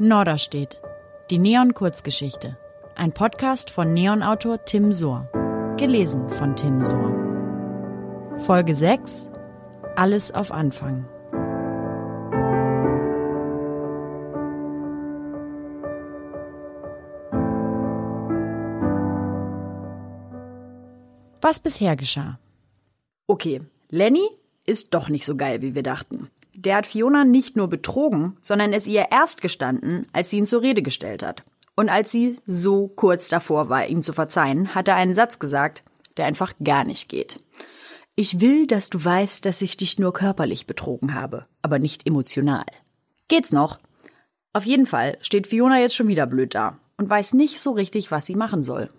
Norderstedt. Die Neon-Kurzgeschichte. Ein Podcast von Neon-Autor Tim Sohr. Gelesen von Tim Sohr. Folge 6. Alles auf Anfang. Was bisher geschah. Okay, Lenny ist doch nicht so geil, wie wir dachten. Der hat Fiona nicht nur betrogen, sondern es ihr erst gestanden, als sie ihn zur Rede gestellt hat. Und als sie so kurz davor war, ihm zu verzeihen, hat er einen Satz gesagt, der einfach gar nicht geht. Ich will, dass du weißt, dass ich dich nur körperlich betrogen habe, aber nicht emotional. Geht's noch? Auf jeden Fall steht Fiona jetzt schon wieder blöd da und weiß nicht so richtig, was sie machen soll.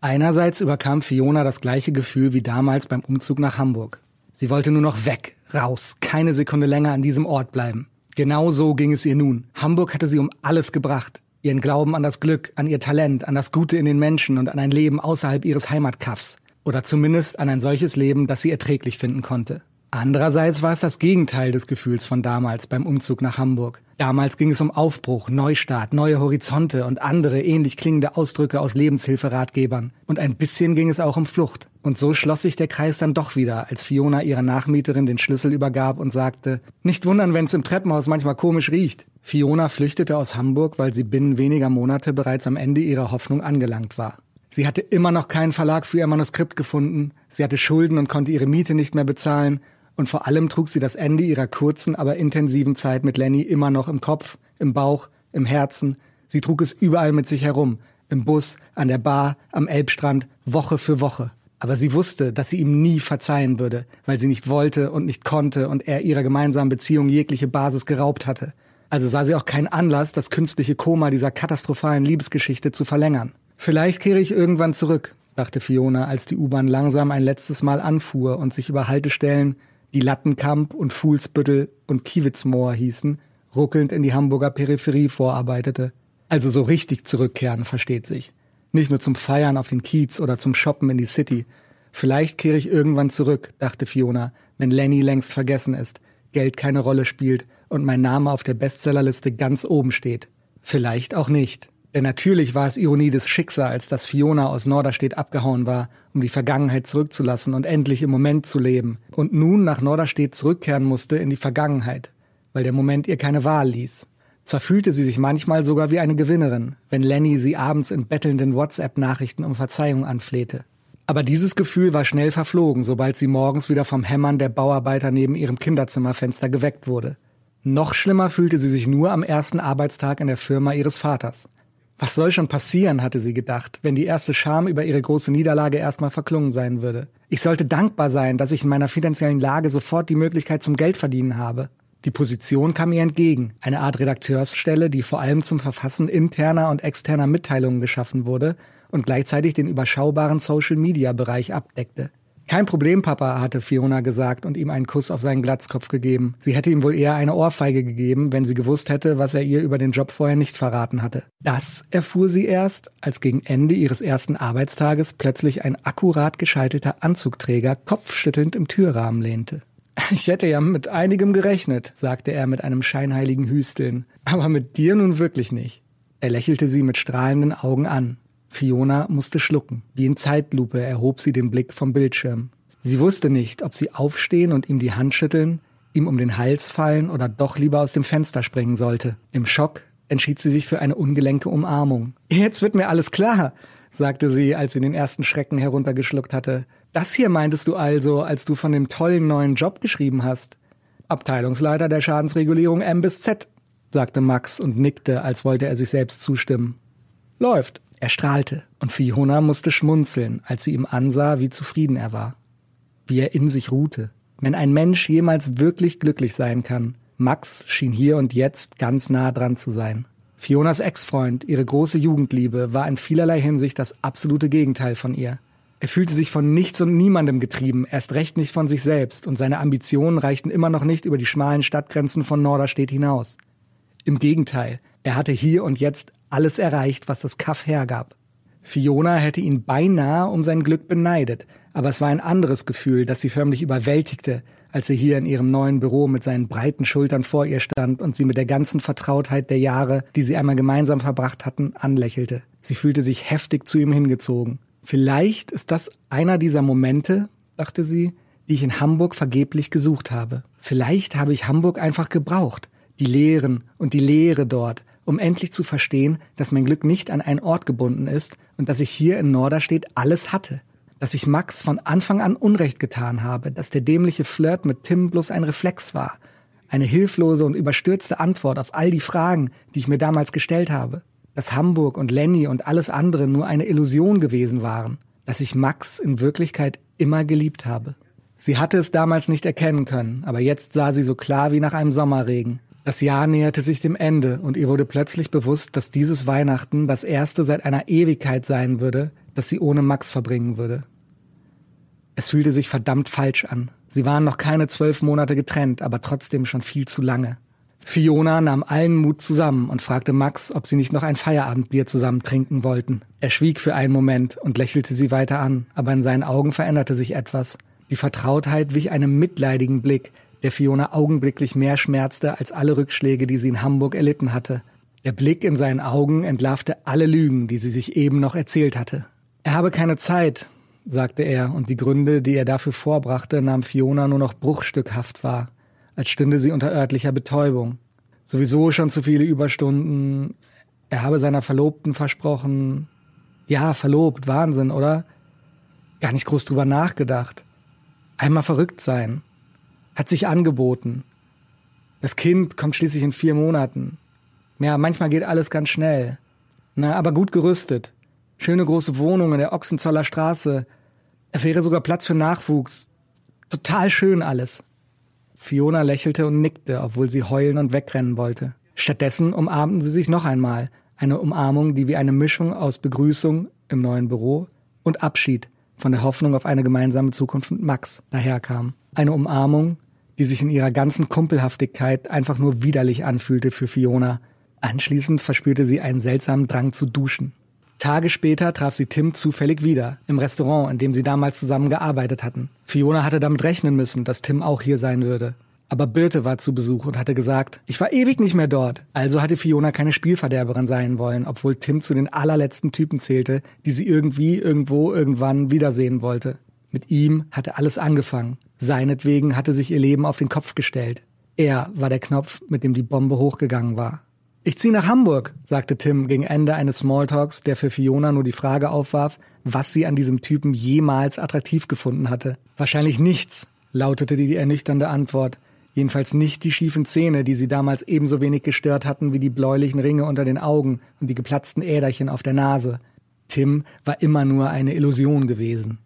Einerseits überkam Fiona das gleiche Gefühl wie damals beim Umzug nach Hamburg. Sie wollte nur noch weg, raus, keine Sekunde länger an diesem Ort bleiben. Genau so ging es ihr nun. Hamburg hatte sie um alles gebracht. Ihren Glauben an das Glück, an ihr Talent, an das Gute in den Menschen und an ein Leben außerhalb ihres Heimatkaffs. Oder zumindest an ein solches Leben, das sie erträglich finden konnte. Andererseits war es das Gegenteil des Gefühls von damals beim Umzug nach Hamburg. Damals ging es um Aufbruch, Neustart, neue Horizonte und andere ähnlich klingende Ausdrücke aus Lebenshilferatgebern. Und ein bisschen ging es auch um Flucht. Und so schloss sich der Kreis dann doch wieder, als Fiona ihrer Nachmieterin den Schlüssel übergab und sagte, nicht wundern, wenn es im Treppenhaus manchmal komisch riecht. Fiona flüchtete aus Hamburg, weil sie binnen weniger Monate bereits am Ende ihrer Hoffnung angelangt war. Sie hatte immer noch keinen Verlag für ihr Manuskript gefunden, sie hatte Schulden und konnte ihre Miete nicht mehr bezahlen, und vor allem trug sie das Ende ihrer kurzen, aber intensiven Zeit mit Lenny immer noch im Kopf, im Bauch, im Herzen. Sie trug es überall mit sich herum. Im Bus, an der Bar, am Elbstrand, Woche für Woche. Aber sie wusste, dass sie ihm nie verzeihen würde, weil sie nicht wollte und nicht konnte und er ihrer gemeinsamen Beziehung jegliche Basis geraubt hatte. Also sah sie auch keinen Anlass, das künstliche Koma dieser katastrophalen Liebesgeschichte zu verlängern. Vielleicht kehre ich irgendwann zurück, dachte Fiona, als die U-Bahn langsam ein letztes Mal anfuhr und sich über Haltestellen die Lattenkamp und Fuhlsbüttel und Kiewitzmoor hießen, ruckelnd in die Hamburger Peripherie vorarbeitete. Also so richtig zurückkehren, versteht sich. Nicht nur zum Feiern auf den Kiez oder zum Shoppen in die City. Vielleicht kehre ich irgendwann zurück, dachte Fiona, wenn Lenny längst vergessen ist, Geld keine Rolle spielt und mein Name auf der Bestsellerliste ganz oben steht. Vielleicht auch nicht. Denn natürlich war es Ironie des Schicksals, dass Fiona aus Norderstedt abgehauen war, um die Vergangenheit zurückzulassen und endlich im Moment zu leben. Und nun nach Norderstedt zurückkehren musste in die Vergangenheit, weil der Moment ihr keine Wahl ließ. Zwar fühlte sie sich manchmal sogar wie eine Gewinnerin, wenn Lenny sie abends in bettelnden WhatsApp-Nachrichten um Verzeihung anflehte. Aber dieses Gefühl war schnell verflogen, sobald sie morgens wieder vom Hämmern der Bauarbeiter neben ihrem Kinderzimmerfenster geweckt wurde. Noch schlimmer fühlte sie sich nur am ersten Arbeitstag in der Firma ihres Vaters. Was soll schon passieren, hatte sie gedacht, wenn die erste Scham über ihre große Niederlage erstmal verklungen sein würde. Ich sollte dankbar sein, dass ich in meiner finanziellen Lage sofort die Möglichkeit zum Geldverdienen habe. Die Position kam ihr entgegen, eine Art Redakteursstelle, die vor allem zum Verfassen interner und externer Mitteilungen geschaffen wurde und gleichzeitig den überschaubaren Social-Media-Bereich abdeckte. Kein Problem, Papa, hatte Fiona gesagt und ihm einen Kuss auf seinen Glatzkopf gegeben. Sie hätte ihm wohl eher eine Ohrfeige gegeben, wenn sie gewusst hätte, was er ihr über den Job vorher nicht verraten hatte. Das erfuhr sie erst, als gegen Ende ihres ersten Arbeitstages plötzlich ein akkurat geschalteter Anzugträger kopfschüttelnd im Türrahmen lehnte. Ich hätte ja mit einigem gerechnet, sagte er mit einem scheinheiligen Hüsteln, aber mit dir nun wirklich nicht. Er lächelte sie mit strahlenden Augen an. Fiona musste schlucken. Wie in Zeitlupe erhob sie den Blick vom Bildschirm. Sie wusste nicht, ob sie aufstehen und ihm die Hand schütteln, ihm um den Hals fallen oder doch lieber aus dem Fenster springen sollte. Im Schock entschied sie sich für eine ungelenke Umarmung. Jetzt wird mir alles klar, sagte sie, als sie den ersten Schrecken heruntergeschluckt hatte. Das hier meintest du also, als du von dem tollen neuen Job geschrieben hast. Abteilungsleiter der Schadensregulierung M bis Z, sagte Max und nickte, als wollte er sich selbst zustimmen. Läuft. Er strahlte, und Fiona musste schmunzeln, als sie ihm ansah, wie zufrieden er war. Wie er in sich ruhte. Wenn ein Mensch jemals wirklich glücklich sein kann, Max schien hier und jetzt ganz nah dran zu sein. Fionas Ex-Freund, ihre große Jugendliebe, war in vielerlei Hinsicht das absolute Gegenteil von ihr. Er fühlte sich von nichts und niemandem getrieben, erst recht nicht von sich selbst, und seine Ambitionen reichten immer noch nicht über die schmalen Stadtgrenzen von Norderstedt hinaus. Im Gegenteil, er hatte hier und jetzt alles erreicht, was das Kaff hergab. Fiona hätte ihn beinahe um sein Glück beneidet, aber es war ein anderes Gefühl, das sie förmlich überwältigte, als er hier in ihrem neuen Büro mit seinen breiten Schultern vor ihr stand und sie mit der ganzen Vertrautheit der Jahre, die sie einmal gemeinsam verbracht hatten, anlächelte. Sie fühlte sich heftig zu ihm hingezogen. Vielleicht ist das einer dieser Momente, dachte sie, die ich in Hamburg vergeblich gesucht habe. Vielleicht habe ich Hamburg einfach gebraucht. Die Lehren und die Lehre dort, um endlich zu verstehen, dass mein Glück nicht an einen Ort gebunden ist und dass ich hier in Norderstedt alles hatte dass ich Max von Anfang an Unrecht getan habe, dass der dämliche Flirt mit Tim bloß ein Reflex war, eine hilflose und überstürzte Antwort auf all die Fragen, die ich mir damals gestellt habe, dass Hamburg und Lenny und alles andere nur eine Illusion gewesen waren, dass ich Max in Wirklichkeit immer geliebt habe. Sie hatte es damals nicht erkennen können, aber jetzt sah sie so klar wie nach einem Sommerregen. Das Jahr näherte sich dem Ende und ihr wurde plötzlich bewusst, dass dieses Weihnachten das erste seit einer Ewigkeit sein würde, das sie ohne Max verbringen würde. Es fühlte sich verdammt falsch an. Sie waren noch keine zwölf Monate getrennt, aber trotzdem schon viel zu lange. Fiona nahm allen Mut zusammen und fragte Max, ob sie nicht noch ein Feierabendbier zusammen trinken wollten. Er schwieg für einen Moment und lächelte sie weiter an, aber in seinen Augen veränderte sich etwas. Die Vertrautheit wich einem mitleidigen Blick, der Fiona augenblicklich mehr schmerzte als alle Rückschläge, die sie in Hamburg erlitten hatte. Der Blick in seinen Augen entlarvte alle Lügen, die sie sich eben noch erzählt hatte. Er habe keine Zeit, sagte er, und die Gründe, die er dafür vorbrachte, nahm Fiona nur noch bruchstückhaft wahr, als stünde sie unter örtlicher Betäubung. Sowieso schon zu viele Überstunden. Er habe seiner Verlobten versprochen. Ja, verlobt, Wahnsinn, oder? Gar nicht groß drüber nachgedacht. Einmal verrückt sein. Hat sich angeboten. Das Kind kommt schließlich in vier Monaten. Ja, manchmal geht alles ganz schnell. Na, aber gut gerüstet. Schöne große Wohnung in der Ochsenzoller Straße. Er wäre sogar Platz für Nachwuchs. Total schön alles. Fiona lächelte und nickte, obwohl sie heulen und wegrennen wollte. Stattdessen umarmten sie sich noch einmal. Eine Umarmung, die wie eine Mischung aus Begrüßung im neuen Büro und Abschied von der Hoffnung auf eine gemeinsame Zukunft mit Max daherkam. Eine Umarmung, die sich in ihrer ganzen Kumpelhaftigkeit einfach nur widerlich anfühlte für Fiona. Anschließend verspürte sie einen seltsamen Drang zu duschen. Tage später traf sie Tim zufällig wieder, im Restaurant, in dem sie damals zusammen gearbeitet hatten. Fiona hatte damit rechnen müssen, dass Tim auch hier sein würde. Aber Birte war zu Besuch und hatte gesagt, ich war ewig nicht mehr dort. Also hatte Fiona keine Spielverderberin sein wollen, obwohl Tim zu den allerletzten Typen zählte, die sie irgendwie, irgendwo, irgendwann wiedersehen wollte. Mit ihm hatte alles angefangen. Seinetwegen hatte sich ihr Leben auf den Kopf gestellt. Er war der Knopf, mit dem die Bombe hochgegangen war. Ich ziehe nach Hamburg, sagte Tim gegen Ende eines Smalltalks, der für Fiona nur die Frage aufwarf, was sie an diesem Typen jemals attraktiv gefunden hatte. Wahrscheinlich nichts, lautete die ernüchternde Antwort. Jedenfalls nicht die schiefen Zähne, die sie damals ebenso wenig gestört hatten wie die bläulichen Ringe unter den Augen und die geplatzten Äderchen auf der Nase. Tim war immer nur eine Illusion gewesen.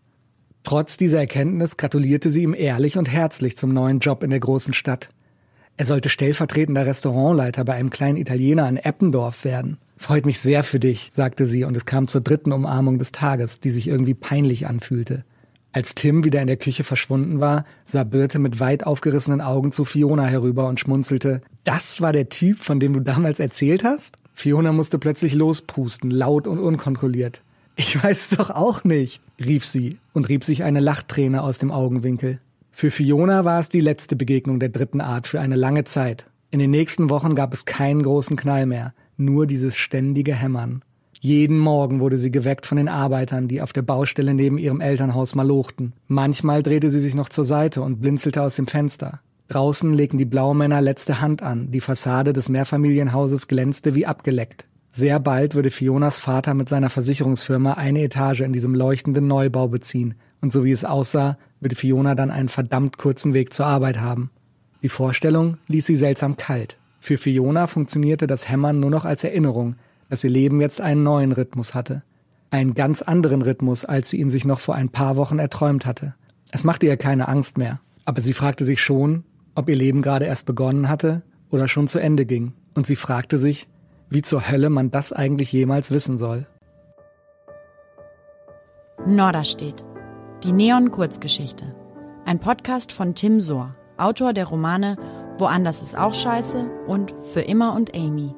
Trotz dieser Erkenntnis gratulierte sie ihm ehrlich und herzlich zum neuen Job in der großen Stadt. Er sollte stellvertretender Restaurantleiter bei einem kleinen Italiener in Eppendorf werden. Freut mich sehr für dich, sagte sie, und es kam zur dritten Umarmung des Tages, die sich irgendwie peinlich anfühlte. Als Tim wieder in der Küche verschwunden war, sah Birte mit weit aufgerissenen Augen zu Fiona herüber und schmunzelte. Das war der Typ, von dem du damals erzählt hast? Fiona musste plötzlich losprusten, laut und unkontrolliert. Ich weiß es doch auch nicht, rief sie und rieb sich eine Lachträne aus dem Augenwinkel. Für Fiona war es die letzte Begegnung der dritten Art für eine lange Zeit. In den nächsten Wochen gab es keinen großen Knall mehr, nur dieses ständige Hämmern. Jeden Morgen wurde sie geweckt von den Arbeitern, die auf der Baustelle neben ihrem Elternhaus malochten. Manchmal drehte sie sich noch zur Seite und blinzelte aus dem Fenster. Draußen legten die Blaumänner letzte Hand an, die Fassade des Mehrfamilienhauses glänzte wie abgeleckt. Sehr bald würde Fionas Vater mit seiner Versicherungsfirma eine Etage in diesem leuchtenden Neubau beziehen, und so wie es aussah, würde Fiona dann einen verdammt kurzen Weg zur Arbeit haben. Die Vorstellung ließ sie seltsam kalt. Für Fiona funktionierte das Hämmern nur noch als Erinnerung, dass ihr Leben jetzt einen neuen Rhythmus hatte. Einen ganz anderen Rhythmus, als sie ihn sich noch vor ein paar Wochen erträumt hatte. Es machte ihr keine Angst mehr, aber sie fragte sich schon, ob ihr Leben gerade erst begonnen hatte oder schon zu Ende ging. Und sie fragte sich, wie zur Hölle man das eigentlich jemals wissen soll. Norderstedt. Die Neon-Kurzgeschichte. Ein Podcast von Tim Sohr, Autor der Romane Woanders ist auch scheiße und Für immer und Amy.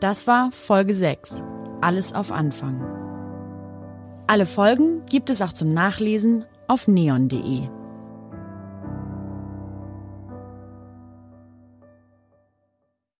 Das war Folge 6. Alles auf Anfang. Alle Folgen gibt es auch zum Nachlesen auf neon.de.